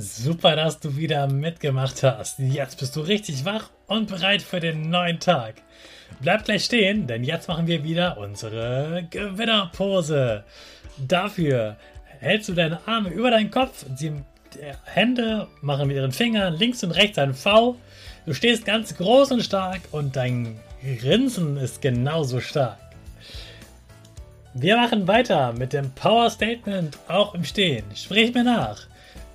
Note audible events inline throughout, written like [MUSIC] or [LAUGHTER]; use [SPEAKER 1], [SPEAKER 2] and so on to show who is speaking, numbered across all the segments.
[SPEAKER 1] Super, dass du wieder mitgemacht hast. Jetzt bist du richtig wach und bereit für den neuen Tag. Bleib gleich stehen, denn jetzt machen wir wieder unsere Gewinnerpose. Dafür hältst du deine Arme über deinen Kopf, die Hände machen mit ihren Fingern links und rechts ein V. Du stehst ganz groß und stark und dein Grinsen ist genauso stark. Wir machen weiter mit dem Power Statement auch im Stehen. Sprich mir nach.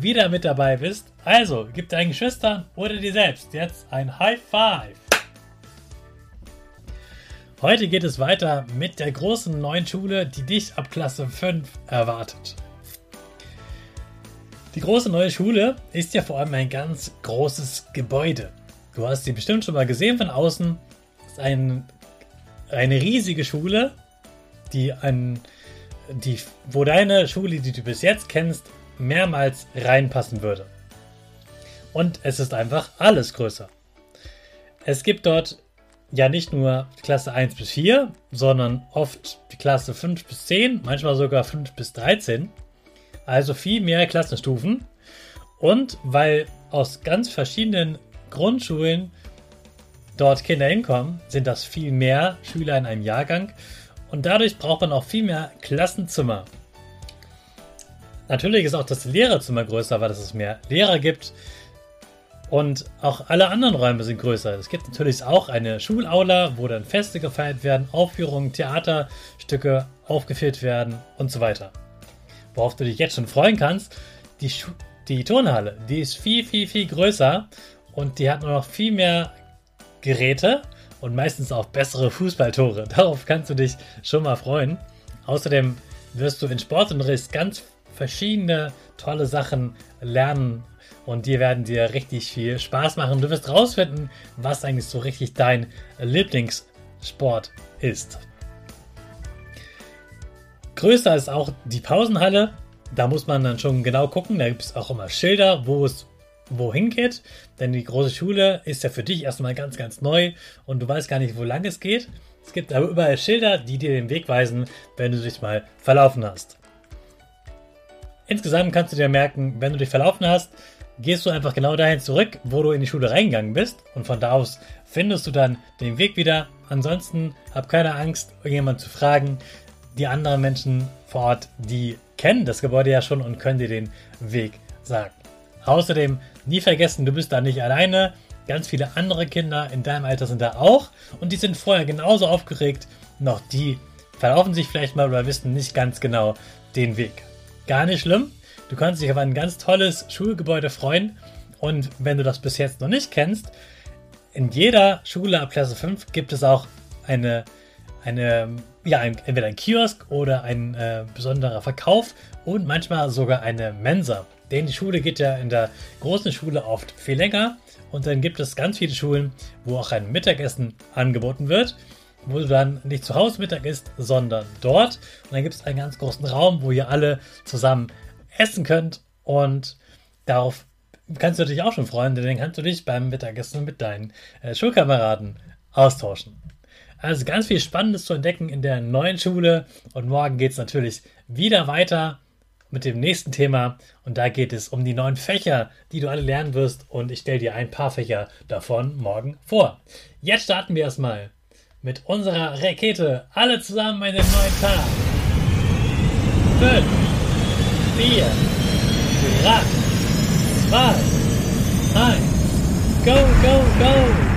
[SPEAKER 1] wieder mit dabei bist. Also, gib deinen Geschwistern oder dir selbst jetzt ein High Five. Heute geht es weiter mit der großen neuen Schule, die dich ab Klasse 5 erwartet. Die große neue Schule ist ja vor allem ein ganz großes Gebäude. Du hast sie bestimmt schon mal gesehen von außen. Es ist ein, eine riesige Schule, die an die, wo deine Schule, die du bis jetzt kennst, mehrmals reinpassen würde. Und es ist einfach alles größer. Es gibt dort ja nicht nur Klasse 1 bis 4, sondern oft die Klasse 5 bis 10, manchmal sogar 5 bis 13. Also viel mehr Klassenstufen. Und weil aus ganz verschiedenen Grundschulen dort Kinder hinkommen, sind das viel mehr Schüler in einem Jahrgang. Und dadurch braucht man auch viel mehr Klassenzimmer. Natürlich ist auch das Lehrerzimmer größer, weil es mehr Lehrer gibt. Und auch alle anderen Räume sind größer. Es gibt natürlich auch eine Schulaula, wo dann Feste gefeiert werden, Aufführungen, Theaterstücke aufgeführt werden und so weiter. Worauf du dich jetzt schon freuen kannst, die, Schu die Turnhalle, die ist viel, viel, viel größer und die hat nur noch viel mehr Geräte und meistens auch bessere Fußballtore. [LAUGHS] Darauf kannst du dich schon mal freuen. Außerdem wirst du in Sportunterricht ganz verschiedene tolle Sachen lernen und die werden dir richtig viel Spaß machen. Du wirst rausfinden, was eigentlich so richtig dein Lieblingssport ist. Größer ist auch die Pausenhalle. Da muss man dann schon genau gucken. Da gibt es auch immer Schilder, wo es wohin geht. Denn die große Schule ist ja für dich erstmal ganz, ganz neu und du weißt gar nicht, wo lang es geht. Es gibt aber überall Schilder, die dir den Weg weisen, wenn du dich mal verlaufen hast. Insgesamt kannst du dir merken, wenn du dich verlaufen hast, gehst du einfach genau dahin zurück, wo du in die Schule reingegangen bist und von da aus findest du dann den Weg wieder. Ansonsten hab keine Angst, irgendjemand zu fragen. Die anderen Menschen vor Ort, die kennen das Gebäude ja schon und können dir den Weg sagen. Außerdem nie vergessen, du bist da nicht alleine. Ganz viele andere Kinder in deinem Alter sind da auch und die sind vorher genauso aufgeregt. Noch die verlaufen sich vielleicht mal oder wissen nicht ganz genau den Weg. Gar nicht schlimm. Du kannst dich auf ein ganz tolles Schulgebäude freuen. Und wenn du das bis jetzt noch nicht kennst, in jeder Schule ab Klasse 5 gibt es auch eine, eine ja, ein, entweder ein Kiosk oder ein äh, besonderer Verkauf und manchmal sogar eine Mensa. Denn die Schule geht ja in der großen Schule oft viel länger und dann gibt es ganz viele Schulen, wo auch ein Mittagessen angeboten wird, wo du dann nicht zu Hause Mittag isst, sondern dort. Und dann gibt es einen ganz großen Raum, wo ihr alle zusammen essen könnt und darauf kannst du dich auch schon freuen, denn dann kannst du dich beim Mittagessen mit deinen äh, Schulkameraden austauschen. Also ganz viel Spannendes zu entdecken in der neuen Schule. Und morgen geht es natürlich wieder weiter mit dem nächsten Thema. Und da geht es um die neuen Fächer, die du alle lernen wirst. Und ich stelle dir ein paar Fächer davon morgen vor. Jetzt starten wir erstmal mit unserer Rakete. Alle zusammen in den neuen Tag. 5, 4, 3, 2, 1. Go, go, go!